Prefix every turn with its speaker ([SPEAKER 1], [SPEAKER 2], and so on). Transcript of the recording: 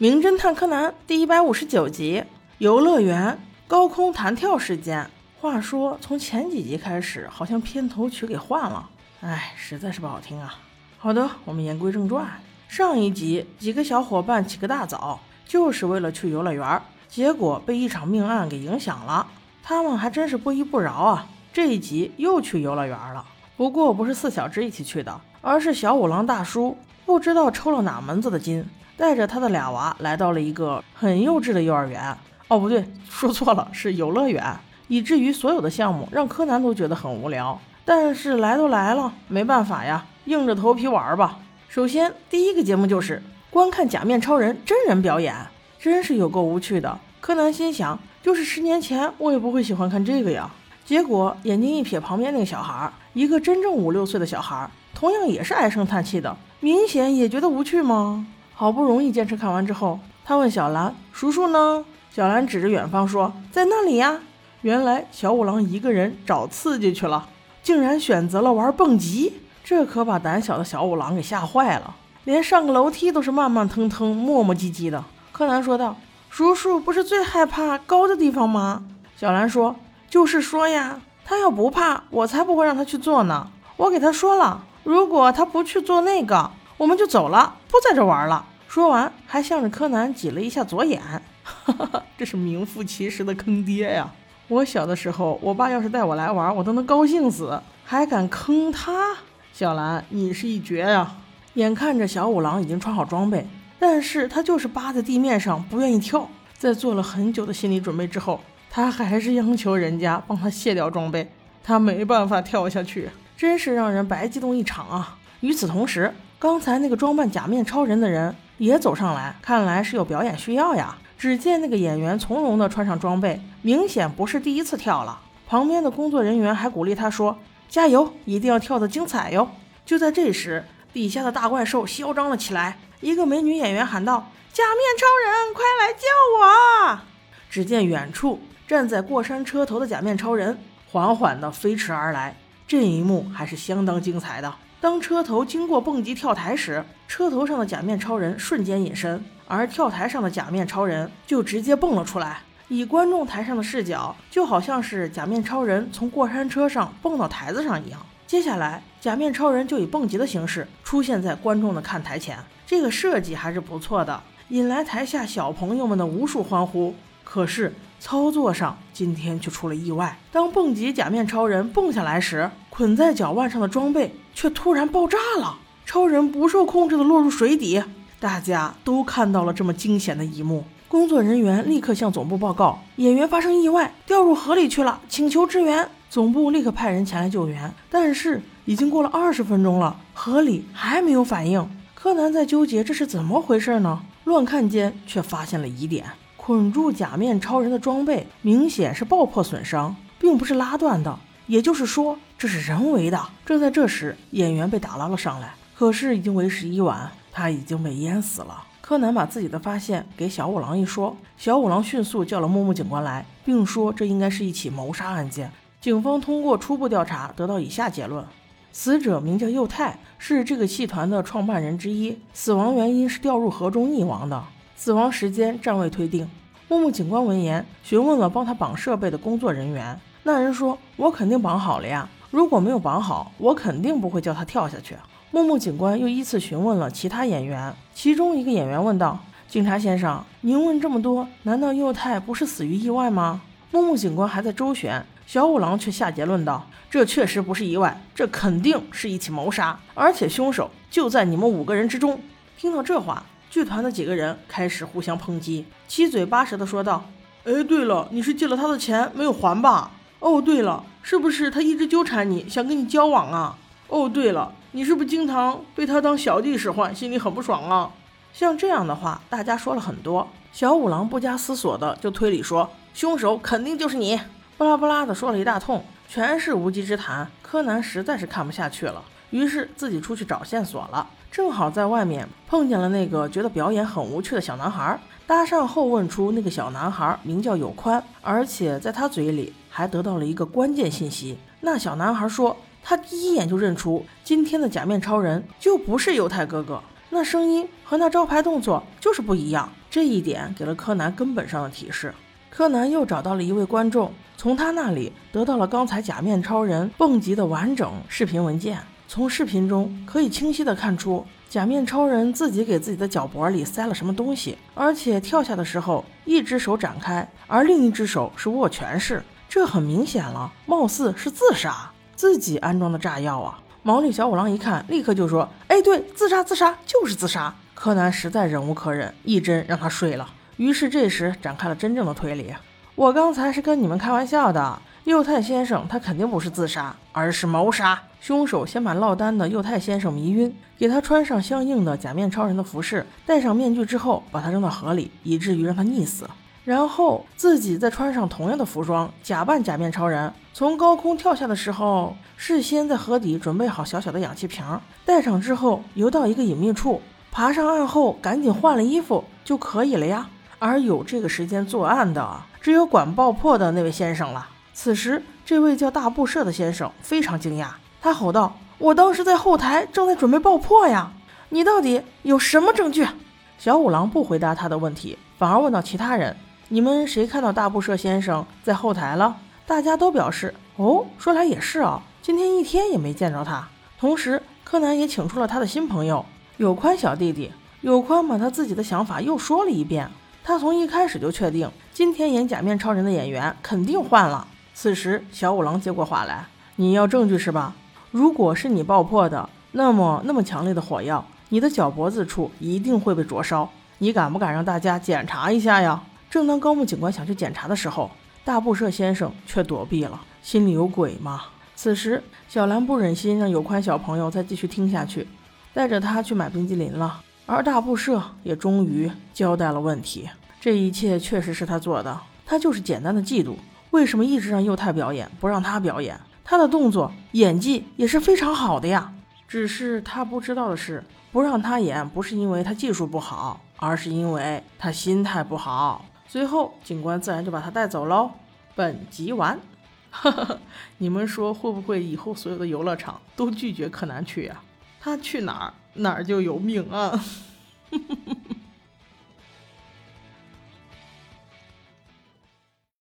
[SPEAKER 1] 名侦探柯南第一百五十九集：游乐园高空弹跳事件。话说，从前几集开始，好像片头曲给换了，哎，实在是不好听啊。好的，我们言归正传。上一集，几个小伙伴起个大早，就是为了去游乐园，结果被一场命案给影响了。他们还真是不依不饶啊！这一集又去游乐园了，不过不是四小只一起去的，而是小五郎大叔不知道抽了哪门子的筋，带着他的俩娃来到了一个很幼稚的幼儿园。哦，不对，说错了，是游乐园。以至于所有的项目让柯南都觉得很无聊，但是来都来了，没办法呀，硬着头皮玩吧。首先，第一个节目就是观看假面超人真人表演，真是有够无趣的。柯南心想，就是十年前我也不会喜欢看这个呀。结果眼睛一瞥旁边那个小孩，一个真正五六岁的小孩，同样也是唉声叹气的，明显也觉得无趣吗？好不容易坚持看完之后，他问小兰：“叔叔呢？”小兰指着远方说：“在那里呀。”原来小五郎一个人找刺激去了，竟然选择了玩蹦极，这可把胆小的小五郎给吓坏了，连上个楼梯都是慢慢腾腾、磨磨唧唧的。柯南说道：“叔叔不是最害怕高的地方吗？”小兰说：“就是说呀，他要不怕，我才不会让他去做呢。我给他说了，如果他不去做那个，我们就走了，不在这玩了。”说完，还向着柯南挤了一下左眼，哈哈哈，这是名副其实的坑爹呀！我小的时候，我爸要是带我来玩，我都能高兴死，还敢坑他？小兰，你是一绝呀！眼看着小五郎已经穿好装备，但是他就是扒在地面上不愿意跳。在做了很久的心理准备之后，他还是央求人家帮他卸掉装备。他没办法跳下去，真是让人白激动一场啊！与此同时，刚才那个装扮假面超人的人也走上来，看来是有表演需要呀。只见那个演员从容地穿上装备，明显不是第一次跳了。旁边的工作人员还鼓励他说：“加油，一定要跳得精彩哟！”就在这时，底下的大怪兽嚣张了起来。一个美女演员喊道：“假面超人，快来救我！”只见远处站在过山车头的假面超人缓缓地飞驰而来，这一幕还是相当精彩的。当车头经过蹦极跳台时，车头上的假面超人瞬间隐身。而跳台上的假面超人就直接蹦了出来，以观众台上的视角，就好像是假面超人从过山车上蹦到台子上一样。接下来，假面超人就以蹦极的形式出现在观众的看台前，这个设计还是不错的，引来台下小朋友们的无数欢呼。可是操作上今天却出了意外，当蹦极假面超人蹦下来时，捆在脚腕上的装备却突然爆炸了，超人不受控制的落入水底。大家都看到了这么惊险的一幕，工作人员立刻向总部报告，演员发生意外，掉入河里去了，请求支援。总部立刻派人前来救援，但是已经过了二十分钟了，河里还没有反应。柯南在纠结这是怎么回事呢？乱看间却发现了疑点，捆住假面超人的装备明显是爆破损伤，并不是拉断的，也就是说这是人为的。正在这时，演员被打捞了上来，可是已经为时已晚。他已经被淹死了。柯南把自己的发现给小五郎一说，小五郎迅速叫了木木警官来，并说这应该是一起谋杀案件。警方通过初步调查得到以下结论：死者名叫佑太，是这个戏团的创办人之一，死亡原因是掉入河中溺亡的，死亡时间暂未推定。木木警官闻言，询问了帮他绑设备的工作人员，那人说：“我肯定绑好了呀，如果没有绑好，我肯定不会叫他跳下去。”木木警官又依次询问了其他演员，其中一个演员问道：“警察先生，您问这么多，难道幼太不是死于意外吗？”木木警官还在周旋，小五郎却下结论道：“这确实不是意外，这肯定是一起谋杀，而且凶手就在你们五个人之中。”听到这话，剧团的几个人开始互相抨击，七嘴八舌的说道：“哎，对了，你是借了他的钱没有还吧？哦，对了，是不是他一直纠缠你，想跟你交往啊？哦，对了。”你是不是经常被他当小弟使唤，心里很不爽啊？像这样的话，大家说了很多。小五郎不加思索的就推理说，凶手肯定就是你。巴拉巴拉的说了一大通，全是无稽之谈。柯南实在是看不下去了，于是自己出去找线索了。正好在外面碰见了那个觉得表演很无趣的小男孩，搭讪后问出那个小男孩名叫有宽，而且在他嘴里还得到了一个关键信息。那小男孩说。他第一眼就认出今天的假面超人就不是犹太哥哥，那声音和那招牌动作就是不一样。这一点给了柯南根本上的提示。柯南又找到了一位观众，从他那里得到了刚才假面超人蹦极的完整视频文件。从视频中可以清晰的看出，假面超人自己给自己的脚脖里塞了什么东西，而且跳下的时候，一只手展开，而另一只手是握拳式，这很明显了，貌似是自杀，自己安装的炸药啊！毛利小五郎一看，立刻就说：“哎，对，自杀，自杀，就是自杀。”柯南实在忍无可忍，一针让他睡了。于是这时展开了真正的推理。我刚才是跟你们开玩笑的，幼太先生他肯定不是自杀，而是谋杀。凶手先把落单的幼太先生迷晕，给他穿上相应的假面超人的服饰，戴上面具之后，把他扔到河里，以至于让他溺死。然后自己再穿上同样的服装，假扮假面超人，从高空跳下的时候，事先在河底准备好小小的氧气瓶，戴上之后游到一个隐秘处，爬上岸后赶紧换了衣服就可以了呀。而有这个时间作案的，只有管爆破的那位先生了。此时，这位叫大布社的先生非常惊讶，他吼道：“我当时在后台正在准备爆破呀！你到底有什么证据？”小五郎不回答他的问题，反而问到其他人：“你们谁看到大布社先生在后台了？”大家都表示：“哦，说来也是啊，今天一天也没见着他。”同时，柯南也请出了他的新朋友有宽小弟弟。有宽把他自己的想法又说了一遍。他从一开始就确定，今天演假面超人的演员肯定换了。此时，小五郎接过话来：“你要证据是吧？如果是你爆破的，那么那么强烈的火药，你的脚脖子处一定会被灼烧。你敢不敢让大家检查一下呀？”正当高木警官想去检查的时候，大布社先生却躲避了，心里有鬼吗？此时，小兰不忍心让有宽小朋友再继续听下去，带着他去买冰激凌了。而大布社也终于交代了问题，这一切确实是他做的，他就是简单的嫉妒。为什么一直让幼太表演，不让他表演？他的动作、演技也是非常好的呀。只是他不知道的是，不让他演不是因为他技术不好，而是因为他心态不好。随后，警官自然就把他带走喽。本集完。你们说会不会以后所有的游乐场都拒绝柯南去呀？他去哪儿？哪儿就有命啊！